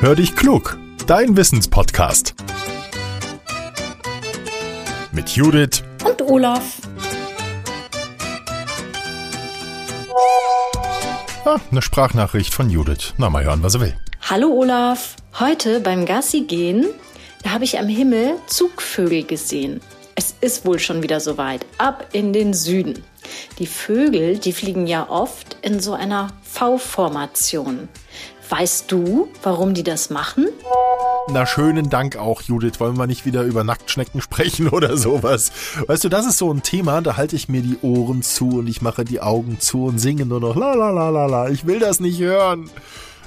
Hör dich klug, dein Wissenspodcast. Mit Judith und Olaf. Ah, eine Sprachnachricht von Judith. Na, mal hören, was er will. Hallo Olaf. Heute beim Gassi gehen, da habe ich am Himmel Zugvögel gesehen. Es ist wohl schon wieder soweit. Ab in den Süden. Die Vögel, die fliegen ja oft in so einer V-Formation. Weißt du, warum die das machen? Na, schönen Dank auch, Judith. Wollen wir nicht wieder über Nacktschnecken sprechen oder sowas? Weißt du, das ist so ein Thema, da halte ich mir die Ohren zu und ich mache die Augen zu und singe nur noch la la la la la. Ich will das nicht hören.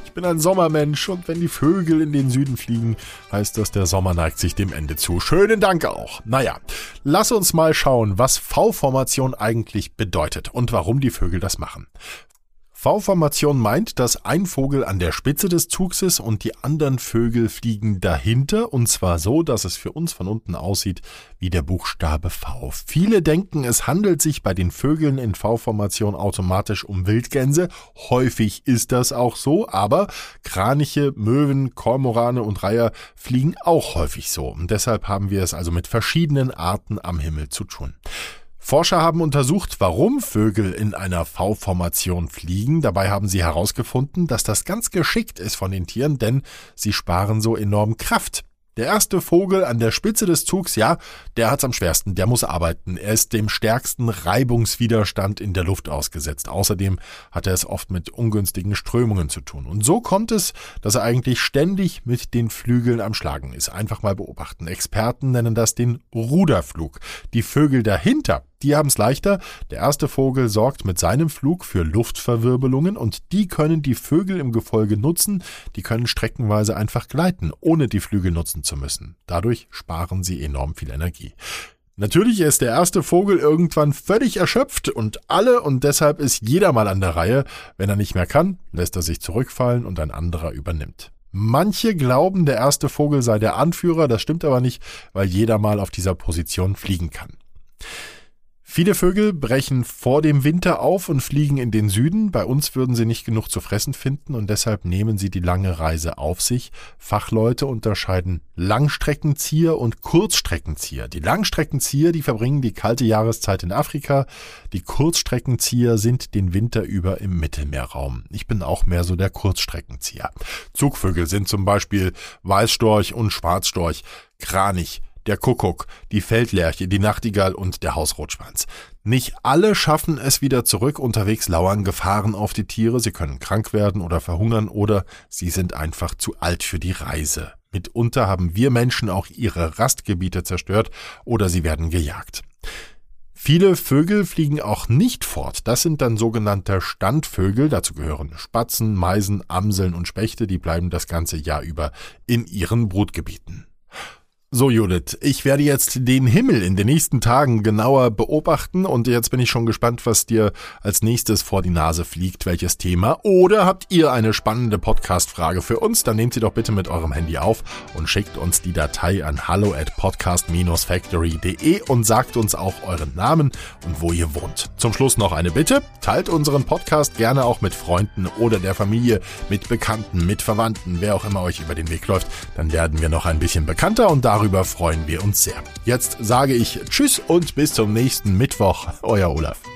Ich bin ein Sommermensch und wenn die Vögel in den Süden fliegen, heißt das, der Sommer neigt sich dem Ende zu. Schönen Dank auch. Naja, lass uns mal schauen, was V-Formation eigentlich bedeutet und warum die Vögel das machen. V-Formation meint, dass ein Vogel an der Spitze des Zugs ist und die anderen Vögel fliegen dahinter und zwar so, dass es für uns von unten aussieht wie der Buchstabe V. Viele denken, es handelt sich bei den Vögeln in V-Formation automatisch um Wildgänse. Häufig ist das auch so, aber Kraniche, Möwen, Kormorane und Reiher fliegen auch häufig so und deshalb haben wir es also mit verschiedenen Arten am Himmel zu tun. Forscher haben untersucht, warum Vögel in einer V-Formation fliegen. Dabei haben sie herausgefunden, dass das ganz geschickt ist von den Tieren, denn sie sparen so enorm Kraft. Der erste Vogel an der Spitze des Zugs, ja, der hat's am schwersten, der muss arbeiten. Er ist dem stärksten Reibungswiderstand in der Luft ausgesetzt. Außerdem hat er es oft mit ungünstigen Strömungen zu tun. Und so kommt es, dass er eigentlich ständig mit den Flügeln am Schlagen ist. Einfach mal beobachten. Experten nennen das den Ruderflug. Die Vögel dahinter, die haben es leichter. Der erste Vogel sorgt mit seinem Flug für Luftverwirbelungen und die können die Vögel im Gefolge nutzen. Die können streckenweise einfach gleiten, ohne die Flügel nutzen zu müssen. Dadurch sparen sie enorm viel Energie. Natürlich ist der erste Vogel irgendwann völlig erschöpft und alle und deshalb ist jeder mal an der Reihe. Wenn er nicht mehr kann, lässt er sich zurückfallen und ein anderer übernimmt. Manche glauben, der erste Vogel sei der Anführer, das stimmt aber nicht, weil jeder mal auf dieser Position fliegen kann. Viele Vögel brechen vor dem Winter auf und fliegen in den Süden. Bei uns würden sie nicht genug zu fressen finden und deshalb nehmen sie die lange Reise auf sich. Fachleute unterscheiden Langstreckenzieher und Kurzstreckenzieher. Die Langstreckenzieher, die verbringen die kalte Jahreszeit in Afrika. Die Kurzstreckenzieher sind den Winter über im Mittelmeerraum. Ich bin auch mehr so der Kurzstreckenzieher. Zugvögel sind zum Beispiel Weißstorch und Schwarzstorch, Kranich, der Kuckuck, die Feldlerche, die Nachtigall und der Hausrotschwanz. Nicht alle schaffen es wieder zurück, unterwegs lauern Gefahren auf die Tiere, sie können krank werden oder verhungern oder sie sind einfach zu alt für die Reise. Mitunter haben wir Menschen auch ihre Rastgebiete zerstört oder sie werden gejagt. Viele Vögel fliegen auch nicht fort. Das sind dann sogenannte Standvögel. Dazu gehören Spatzen, Meisen, Amseln und Spechte. Die bleiben das ganze Jahr über in ihren Brutgebieten. So, Judith, ich werde jetzt den Himmel in den nächsten Tagen genauer beobachten und jetzt bin ich schon gespannt, was dir als nächstes vor die Nase fliegt, welches Thema. Oder habt ihr eine spannende Podcast-Frage für uns? Dann nehmt sie doch bitte mit eurem Handy auf und schickt uns die Datei an hallo at podcast-factory.de und sagt uns auch euren Namen und wo ihr wohnt. Zum Schluss noch eine Bitte. Teilt unseren Podcast gerne auch mit Freunden oder der Familie, mit Bekannten, mit Verwandten, wer auch immer euch über den Weg läuft. Dann werden wir noch ein bisschen bekannter und darüber Darüber freuen wir uns sehr. Jetzt sage ich Tschüss und bis zum nächsten Mittwoch. Euer Olaf.